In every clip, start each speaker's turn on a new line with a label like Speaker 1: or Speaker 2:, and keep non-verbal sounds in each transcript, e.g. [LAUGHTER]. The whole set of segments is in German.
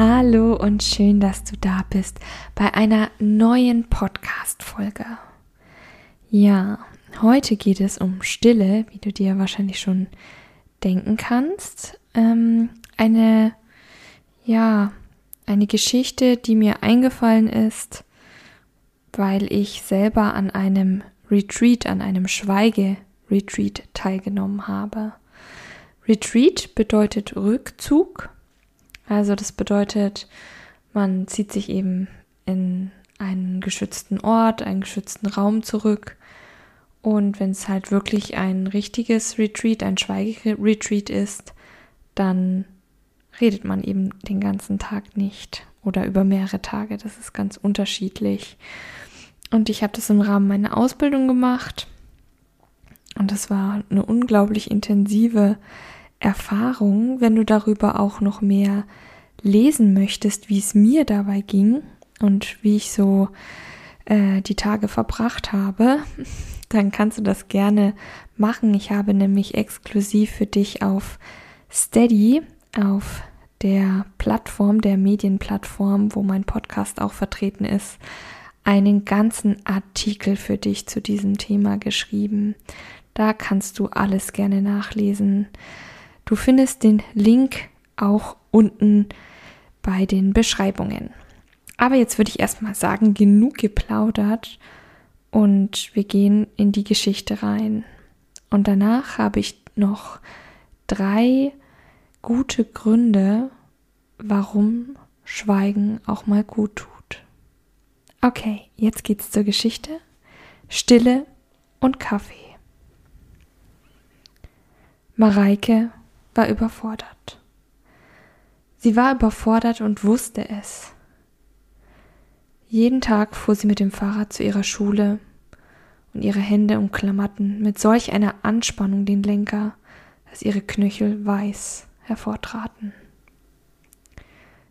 Speaker 1: Hallo und schön, dass du da bist bei einer neuen Podcast-Folge. Ja, heute geht es um Stille, wie du dir wahrscheinlich schon denken kannst. Ähm, eine, ja, eine Geschichte, die mir eingefallen ist, weil ich selber an einem Retreat, an einem Schweige-Retreat teilgenommen habe. Retreat bedeutet Rückzug. Also das bedeutet, man zieht sich eben in einen geschützten Ort, einen geschützten Raum zurück und wenn es halt wirklich ein richtiges Retreat, ein Schweigeretreat ist, dann redet man eben den ganzen Tag nicht oder über mehrere Tage. Das ist ganz unterschiedlich. Und ich habe das im Rahmen meiner Ausbildung gemacht. Und das war eine unglaublich intensive Erfahrung. Wenn du darüber auch noch mehr lesen möchtest, wie es mir dabei ging und wie ich so äh, die Tage verbracht habe, [LAUGHS] dann kannst du das gerne machen. Ich habe nämlich exklusiv für dich auf Steady, auf der Plattform, der Medienplattform, wo mein Podcast auch vertreten ist, einen ganzen Artikel für dich zu diesem Thema geschrieben. Da kannst du alles gerne nachlesen. Du findest den Link auch unten bei den Beschreibungen. Aber jetzt würde ich erstmal sagen, genug geplaudert und wir gehen in die Geschichte rein. Und danach habe ich noch drei gute Gründe, warum Schweigen auch mal gut tut. Okay, jetzt geht's zur Geschichte. Stille und Kaffee. Mareike war überfordert. Sie war überfordert und wusste es. Jeden Tag fuhr sie mit dem Fahrrad zu ihrer Schule und ihre Hände umklammerten mit solch einer Anspannung den Lenker, dass ihre Knöchel weiß hervortraten.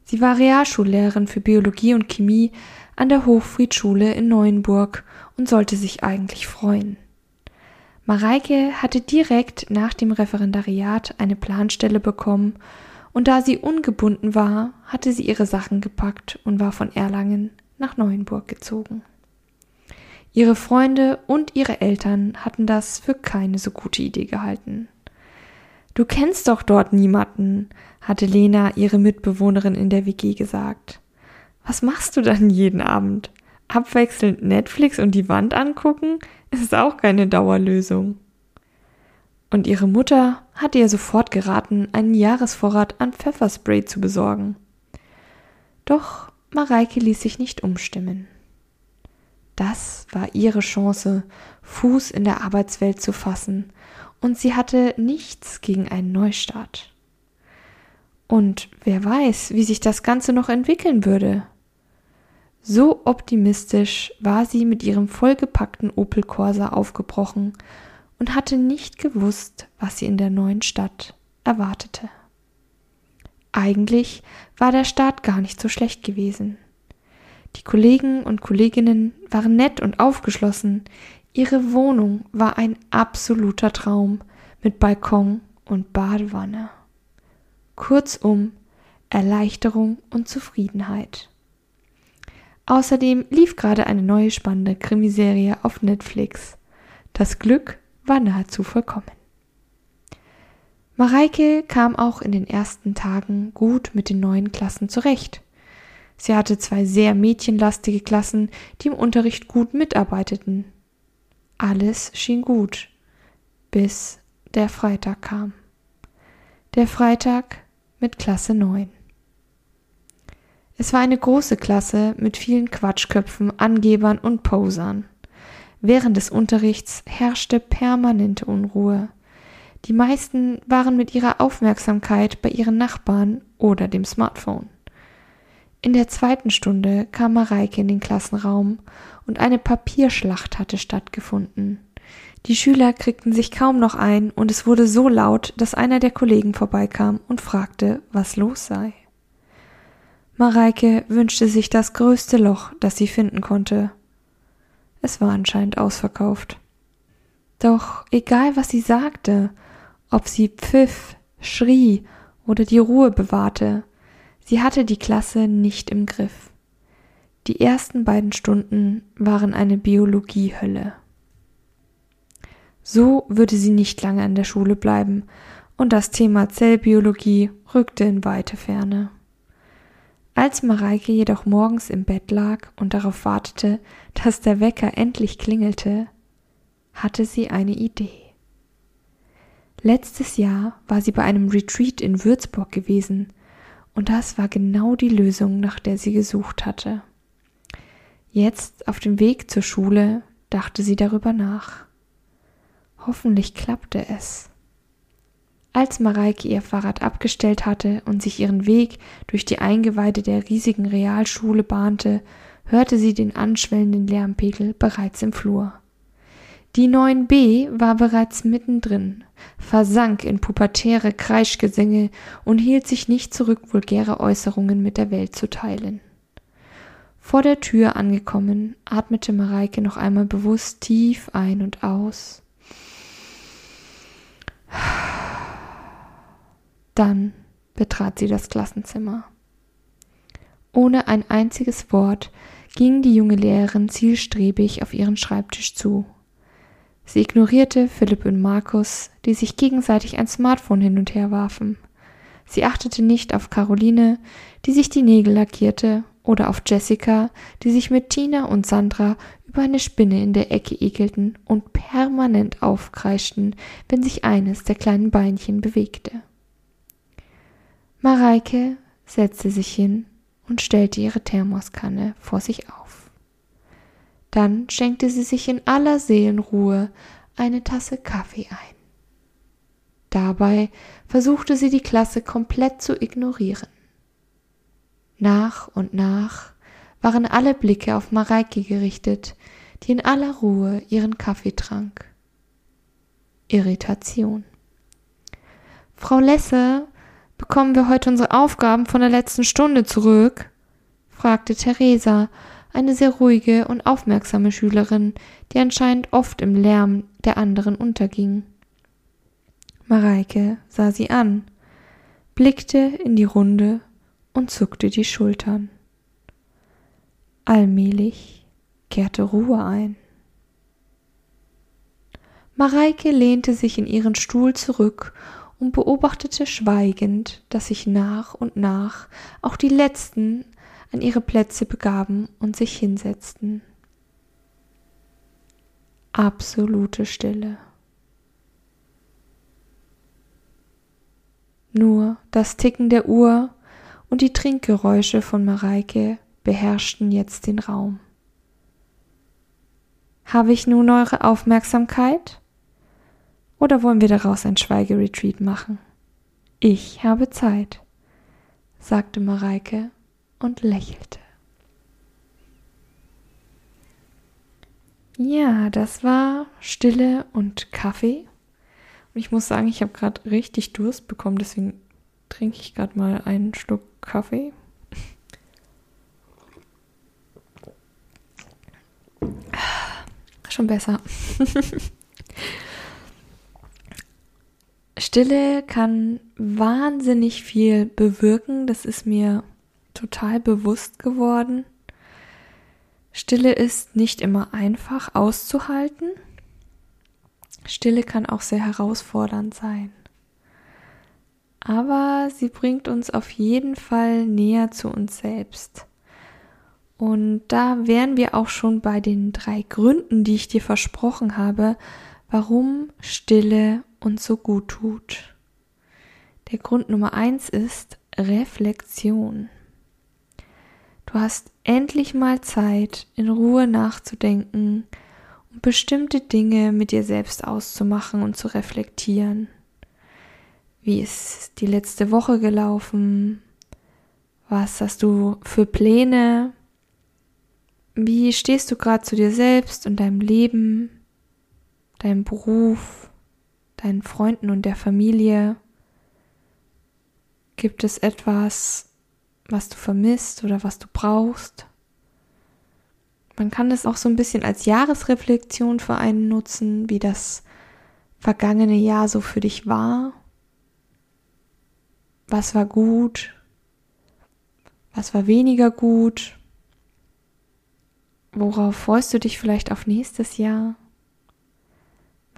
Speaker 1: Sie war Realschullehrerin für Biologie und Chemie an der Hochfriedschule in Neuenburg und sollte sich eigentlich freuen. Mareike hatte direkt nach dem Referendariat eine Planstelle bekommen und da sie ungebunden war, hatte sie ihre Sachen gepackt und war von Erlangen nach Neuenburg gezogen. Ihre Freunde und ihre Eltern hatten das für keine so gute Idee gehalten. Du kennst doch dort niemanden, hatte Lena, ihre Mitbewohnerin in der WG, gesagt. Was machst du dann jeden Abend? Abwechselnd Netflix und die Wand angucken ist auch keine Dauerlösung. Und ihre Mutter hatte ihr sofort geraten, einen Jahresvorrat an Pfefferspray zu besorgen. Doch Mareike ließ sich nicht umstimmen. Das war ihre Chance, Fuß in der Arbeitswelt zu fassen, und sie hatte nichts gegen einen Neustart. Und wer weiß, wie sich das Ganze noch entwickeln würde. So optimistisch war sie mit ihrem vollgepackten Opel Corsa aufgebrochen und hatte nicht gewusst, was sie in der neuen Stadt erwartete. Eigentlich war der Start gar nicht so schlecht gewesen. Die Kollegen und Kolleginnen waren nett und aufgeschlossen. Ihre Wohnung war ein absoluter Traum mit Balkon und Badewanne. Kurzum Erleichterung und Zufriedenheit. Außerdem lief gerade eine neue spannende Krimiserie auf Netflix. Das Glück war nahezu vollkommen. Mareike kam auch in den ersten Tagen gut mit den neuen Klassen zurecht. Sie hatte zwei sehr mädchenlastige Klassen, die im Unterricht gut mitarbeiteten. Alles schien gut, bis der Freitag kam. Der Freitag mit Klasse 9. Es war eine große Klasse mit vielen Quatschköpfen, Angebern und Posern. Während des Unterrichts herrschte permanente Unruhe. Die meisten waren mit ihrer Aufmerksamkeit bei ihren Nachbarn oder dem Smartphone. In der zweiten Stunde kam Mareike in den Klassenraum und eine Papierschlacht hatte stattgefunden. Die Schüler kriegten sich kaum noch ein und es wurde so laut, dass einer der Kollegen vorbeikam und fragte, was los sei. Mareike wünschte sich das größte Loch, das sie finden konnte. Es war anscheinend ausverkauft. Doch egal was sie sagte, ob sie pfiff, schrie oder die Ruhe bewahrte, sie hatte die Klasse nicht im Griff. Die ersten beiden Stunden waren eine Biologiehölle. So würde sie nicht lange an der Schule bleiben, und das Thema Zellbiologie rückte in weite Ferne. Als Mareike jedoch morgens im Bett lag und darauf wartete, dass der Wecker endlich klingelte, hatte sie eine Idee. Letztes Jahr war sie bei einem Retreat in Würzburg gewesen, und das war genau die Lösung, nach der sie gesucht hatte. Jetzt auf dem Weg zur Schule dachte sie darüber nach. Hoffentlich klappte es. Als Mareike ihr Fahrrad abgestellt hatte und sich ihren Weg durch die Eingeweide der riesigen Realschule bahnte, hörte sie den anschwellenden Lärmpegel bereits im Flur. Die 9b war bereits mittendrin, versank in pubertäre Kreischgesänge und hielt sich nicht zurück, vulgäre Äußerungen mit der Welt zu teilen. Vor der Tür angekommen, atmete Mareike noch einmal bewusst tief ein und aus. Dann betrat sie das Klassenzimmer. Ohne ein einziges Wort ging die junge Lehrerin zielstrebig auf ihren Schreibtisch zu. Sie ignorierte Philipp und Markus, die sich gegenseitig ein Smartphone hin und her warfen. Sie achtete nicht auf Caroline, die sich die Nägel lackierte, oder auf Jessica, die sich mit Tina und Sandra über eine Spinne in der Ecke ekelten und permanent aufkreischten, wenn sich eines der kleinen Beinchen bewegte. Mareike setzte sich hin und stellte ihre Thermoskanne vor sich auf. Dann schenkte sie sich in aller Seelenruhe eine Tasse Kaffee ein. Dabei versuchte sie die Klasse komplett zu ignorieren. Nach und nach waren alle Blicke auf Mareike gerichtet, die in aller Ruhe ihren Kaffee trank. Irritation. Frau Lesse, bekommen wir heute unsere Aufgaben von der letzten Stunde zurück? fragte Theresa eine sehr ruhige und aufmerksame Schülerin, die anscheinend oft im Lärm der anderen unterging. Mareike sah sie an, blickte in die Runde und zuckte die Schultern. Allmählich kehrte Ruhe ein. Mareike lehnte sich in ihren Stuhl zurück und beobachtete schweigend, dass sich nach und nach auch die letzten an ihre Plätze begaben und sich hinsetzten. Absolute Stille. Nur das Ticken der Uhr und die Trinkgeräusche von Mareike beherrschten jetzt den Raum. Habe ich nun eure Aufmerksamkeit? Oder wollen wir daraus ein Schweigeretreat machen? Ich habe Zeit, sagte Mareike und lächelte. Ja, das war Stille und Kaffee. Und ich muss sagen, ich habe gerade richtig Durst bekommen, deswegen trinke ich gerade mal einen Schluck Kaffee. Schon besser. [LAUGHS] Stille kann wahnsinnig viel bewirken. Das ist mir total bewusst geworden. Stille ist nicht immer einfach auszuhalten. Stille kann auch sehr herausfordernd sein. Aber sie bringt uns auf jeden Fall näher zu uns selbst. Und da wären wir auch schon bei den drei Gründen, die ich dir versprochen habe, warum Stille uns so gut tut. Der Grund Nummer eins ist Reflexion. Du hast endlich mal Zeit, in Ruhe nachzudenken und bestimmte Dinge mit dir selbst auszumachen und zu reflektieren. Wie ist die letzte Woche gelaufen? Was hast du für Pläne? Wie stehst du gerade zu dir selbst und deinem Leben, deinem Beruf, deinen Freunden und der Familie? Gibt es etwas, was du vermisst oder was du brauchst? Man kann es auch so ein bisschen als Jahresreflexion für einen nutzen, wie das vergangene Jahr so für dich war. Was war gut? Was war weniger gut? Worauf freust du dich vielleicht auf nächstes Jahr?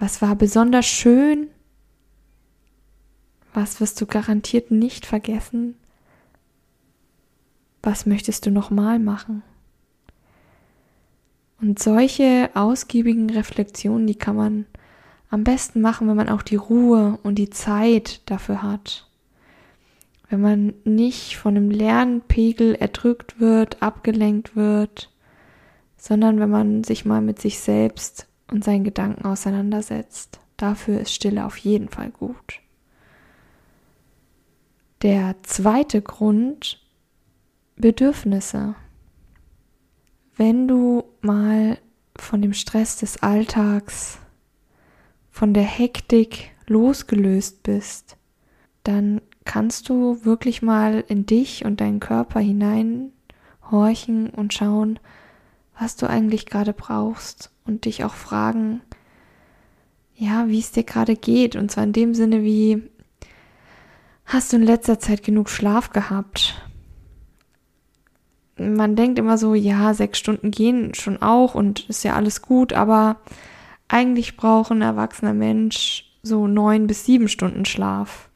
Speaker 1: Was war besonders schön? Was wirst du garantiert nicht vergessen? Was möchtest du nochmal machen? Und solche ausgiebigen Reflexionen, die kann man am besten machen, wenn man auch die Ruhe und die Zeit dafür hat. Wenn man nicht von einem Lernpegel erdrückt wird, abgelenkt wird, sondern wenn man sich mal mit sich selbst und seinen Gedanken auseinandersetzt. Dafür ist Stille auf jeden Fall gut. Der zweite Grund, Bedürfnisse. Wenn du mal von dem Stress des Alltags, von der Hektik losgelöst bist, dann kannst du wirklich mal in dich und deinen Körper hineinhorchen und schauen, was du eigentlich gerade brauchst und dich auch fragen, ja, wie es dir gerade geht. Und zwar in dem Sinne wie, hast du in letzter Zeit genug Schlaf gehabt? Man denkt immer so, ja, sechs Stunden gehen schon auch und ist ja alles gut, aber eigentlich braucht ein erwachsener Mensch so neun bis sieben Stunden Schlaf.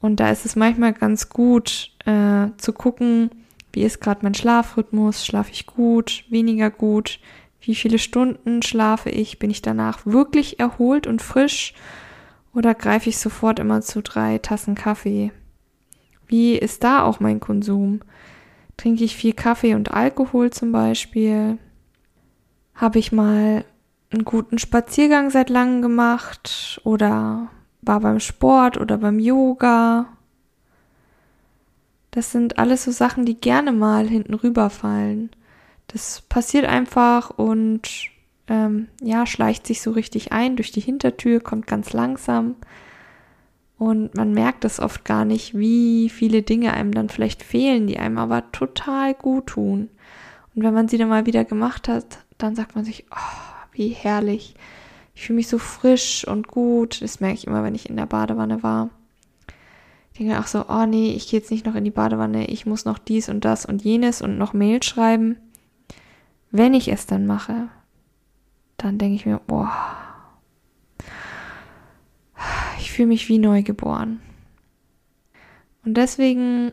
Speaker 1: Und da ist es manchmal ganz gut äh, zu gucken, wie ist gerade mein Schlafrhythmus? Schlafe ich gut? Weniger gut? Wie viele Stunden schlafe ich? Bin ich danach wirklich erholt und frisch? Oder greife ich sofort immer zu drei Tassen Kaffee? Wie ist da auch mein Konsum? Trinke ich viel Kaffee und Alkohol zum Beispiel? Habe ich mal einen guten Spaziergang seit langem gemacht? Oder war beim Sport oder beim Yoga? Das sind alles so Sachen, die gerne mal hinten rüberfallen. Das passiert einfach und ähm, ja, schleicht sich so richtig ein durch die Hintertür, kommt ganz langsam. Und man merkt es oft gar nicht, wie viele Dinge einem dann vielleicht fehlen, die einem aber total gut tun. Und wenn man sie dann mal wieder gemacht hat, dann sagt man sich, oh, wie herrlich. Ich fühle mich so frisch und gut. Das merke ich immer, wenn ich in der Badewanne war denke auch so, oh nee, ich gehe jetzt nicht noch in die Badewanne, ich muss noch dies und das und jenes und noch Mail schreiben. Wenn ich es dann mache, dann denke ich mir, boah, ich fühle mich wie neugeboren. Und deswegen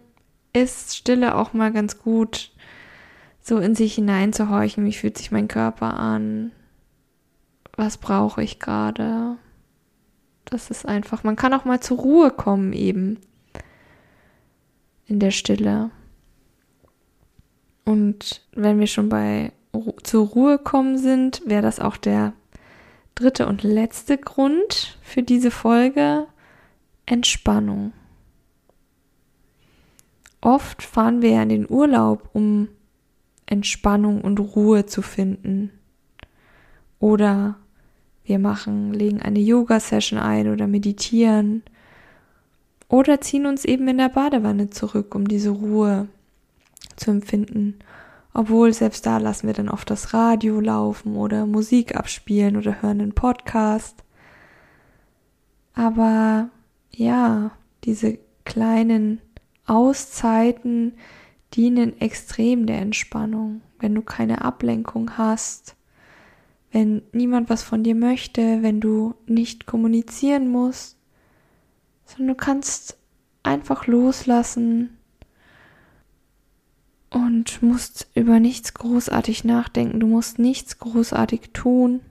Speaker 1: ist Stille auch mal ganz gut, so in sich hineinzuhorchen, wie fühlt sich mein Körper an, was brauche ich gerade. Das ist einfach, man kann auch mal zur Ruhe kommen eben in der Stille. Und wenn wir schon bei zur Ruhe kommen sind, wäre das auch der dritte und letzte Grund für diese Folge Entspannung. Oft fahren wir ja in den Urlaub, um Entspannung und Ruhe zu finden. Oder wir machen, legen eine Yoga-Session ein oder meditieren oder ziehen uns eben in der Badewanne zurück, um diese Ruhe zu empfinden. Obwohl selbst da lassen wir dann oft das Radio laufen oder Musik abspielen oder hören einen Podcast. Aber ja, diese kleinen Auszeiten dienen extrem der Entspannung. Wenn du keine Ablenkung hast, wenn niemand was von dir möchte, wenn du nicht kommunizieren musst, sondern du kannst einfach loslassen und musst über nichts großartig nachdenken, du musst nichts großartig tun.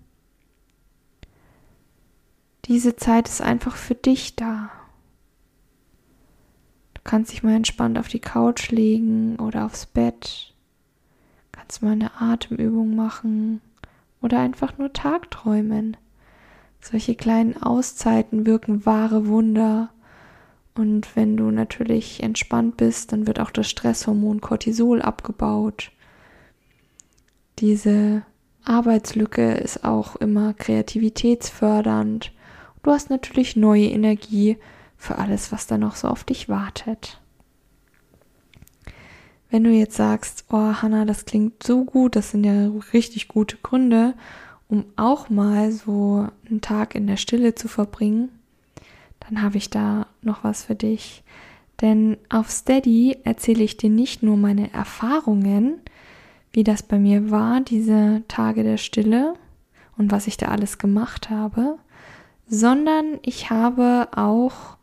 Speaker 1: Diese Zeit ist einfach für dich da. Du kannst dich mal entspannt auf die Couch legen oder aufs Bett, kannst mal eine Atemübung machen oder einfach nur Tagträumen. Solche kleinen Auszeiten wirken wahre Wunder Und wenn du natürlich entspannt bist, dann wird auch das Stresshormon Cortisol abgebaut. Diese Arbeitslücke ist auch immer kreativitätsfördernd. Du hast natürlich neue Energie für alles, was da noch so auf dich wartet. Wenn du jetzt sagst, oh Hanna, das klingt so gut, das sind ja richtig gute Gründe, um auch mal so einen Tag in der Stille zu verbringen, dann habe ich da noch was für dich. Denn auf Steady erzähle ich dir nicht nur meine Erfahrungen, wie das bei mir war, diese Tage der Stille und was ich da alles gemacht habe, sondern ich habe auch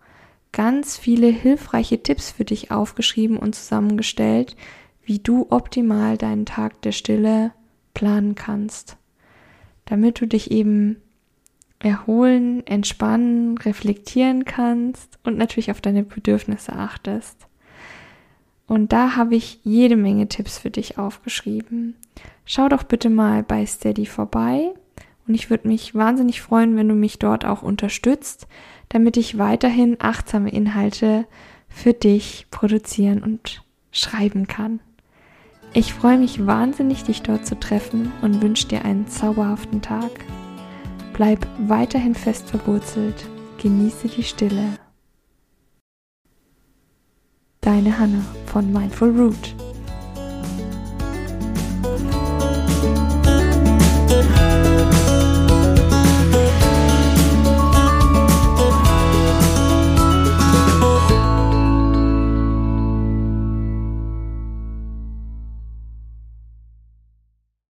Speaker 1: ganz viele hilfreiche Tipps für dich aufgeschrieben und zusammengestellt, wie du optimal deinen Tag der Stille planen kannst, damit du dich eben erholen, entspannen, reflektieren kannst und natürlich auf deine Bedürfnisse achtest. Und da habe ich jede Menge Tipps für dich aufgeschrieben. Schau doch bitte mal bei Steady vorbei und ich würde mich wahnsinnig freuen, wenn du mich dort auch unterstützt, damit ich weiterhin achtsame Inhalte für dich produzieren und schreiben kann. Ich freue mich wahnsinnig, dich dort zu treffen und wünsche dir einen zauberhaften Tag. Bleib weiterhin fest verwurzelt, genieße die Stille. Deine Hanna von Mindful Root.